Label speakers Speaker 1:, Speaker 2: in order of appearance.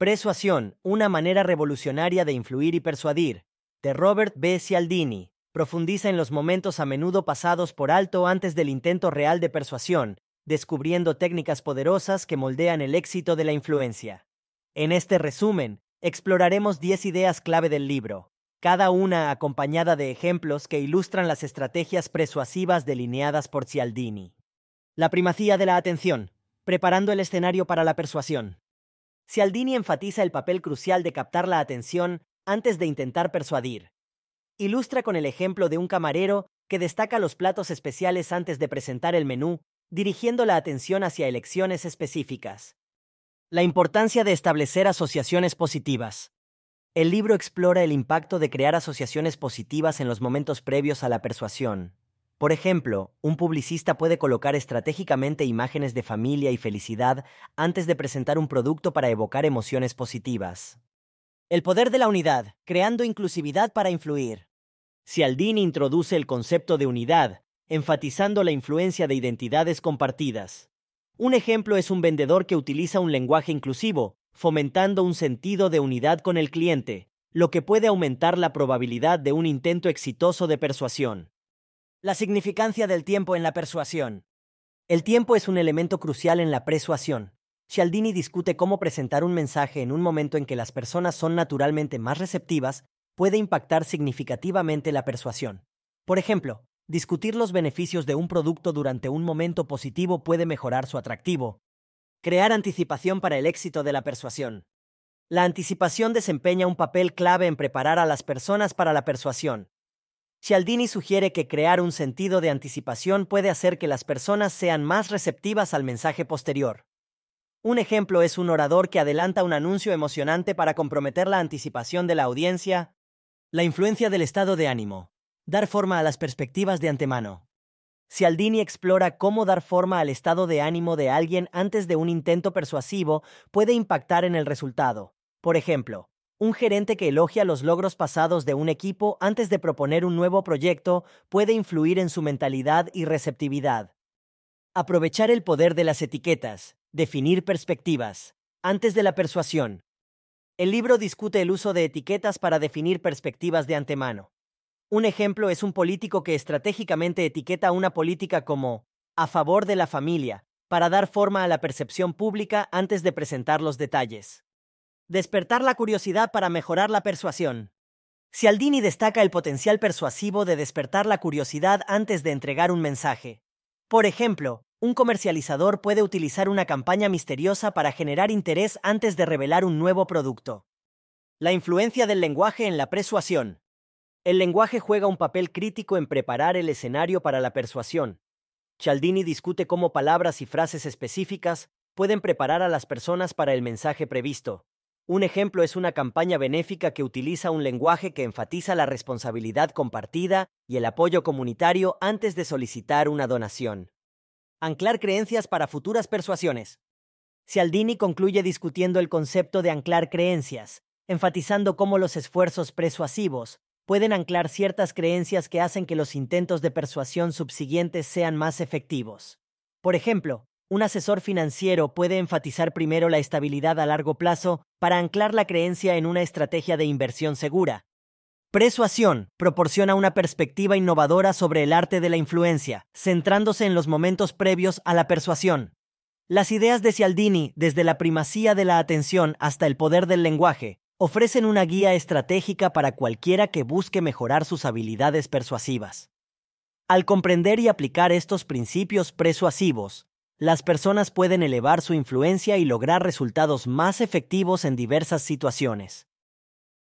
Speaker 1: Persuasión, una manera revolucionaria de influir y persuadir, de Robert B. Cialdini, profundiza en los momentos a menudo pasados por alto antes del intento real de persuasión, descubriendo técnicas poderosas que moldean el éxito de la influencia. En este resumen, exploraremos 10 ideas clave del libro, cada una acompañada de ejemplos que ilustran las estrategias persuasivas delineadas por Cialdini. La primacía de la atención, preparando el escenario para la persuasión. Cialdini enfatiza el papel crucial de captar la atención antes de intentar persuadir. Ilustra con el ejemplo de un camarero que destaca los platos especiales antes de presentar el menú, dirigiendo la atención hacia elecciones específicas. La importancia de establecer asociaciones positivas. El libro explora el impacto de crear asociaciones positivas en los momentos previos a la persuasión. Por ejemplo, un publicista puede colocar estratégicamente imágenes de familia y felicidad antes de presentar un producto para evocar emociones positivas. El poder de la unidad, creando inclusividad para influir. Cialdini introduce el concepto de unidad, enfatizando la influencia de identidades compartidas. Un ejemplo es un vendedor que utiliza un lenguaje inclusivo, fomentando un sentido de unidad con el cliente, lo que puede aumentar la probabilidad de un intento exitoso de persuasión. La significancia del tiempo en la persuasión. El tiempo es un elemento crucial en la persuasión. Cialdini discute cómo presentar un mensaje en un momento en que las personas son naturalmente más receptivas puede impactar significativamente la persuasión. Por ejemplo, discutir los beneficios de un producto durante un momento positivo puede mejorar su atractivo. Crear anticipación para el éxito de la persuasión. La anticipación desempeña un papel clave en preparar a las personas para la persuasión. Cialdini sugiere que crear un sentido de anticipación puede hacer que las personas sean más receptivas al mensaje posterior. Un ejemplo es un orador que adelanta un anuncio emocionante para comprometer la anticipación de la audiencia. La influencia del estado de ánimo dar forma a las perspectivas de antemano. Cialdini explora cómo dar forma al estado de ánimo de alguien antes de un intento persuasivo puede impactar en el resultado. Por ejemplo, un gerente que elogia los logros pasados de un equipo antes de proponer un nuevo proyecto puede influir en su mentalidad y receptividad. Aprovechar el poder de las etiquetas, definir perspectivas, antes de la persuasión. El libro discute el uso de etiquetas para definir perspectivas de antemano. Un ejemplo es un político que estratégicamente etiqueta una política como a favor de la familia, para dar forma a la percepción pública antes de presentar los detalles. Despertar la curiosidad para mejorar la persuasión. Cialdini destaca el potencial persuasivo de despertar la curiosidad antes de entregar un mensaje. Por ejemplo, un comercializador puede utilizar una campaña misteriosa para generar interés antes de revelar un nuevo producto. La influencia del lenguaje en la persuasión. El lenguaje juega un papel crítico en preparar el escenario para la persuasión. Cialdini discute cómo palabras y frases específicas pueden preparar a las personas para el mensaje previsto. Un ejemplo es una campaña benéfica que utiliza un lenguaje que enfatiza la responsabilidad compartida y el apoyo comunitario antes de solicitar una donación. Anclar creencias para futuras persuasiones. Cialdini concluye discutiendo el concepto de anclar creencias, enfatizando cómo los esfuerzos persuasivos pueden anclar ciertas creencias que hacen que los intentos de persuasión subsiguientes sean más efectivos. Por ejemplo, un asesor financiero puede enfatizar primero la estabilidad a largo plazo para anclar la creencia en una estrategia de inversión segura. Persuasión proporciona una perspectiva innovadora sobre el arte de la influencia, centrándose en los momentos previos a la persuasión. Las ideas de Cialdini, desde la primacía de la atención hasta el poder del lenguaje, ofrecen una guía estratégica para cualquiera que busque mejorar sus habilidades persuasivas. Al comprender y aplicar estos principios persuasivos, las personas pueden elevar su influencia y lograr resultados más efectivos en diversas situaciones.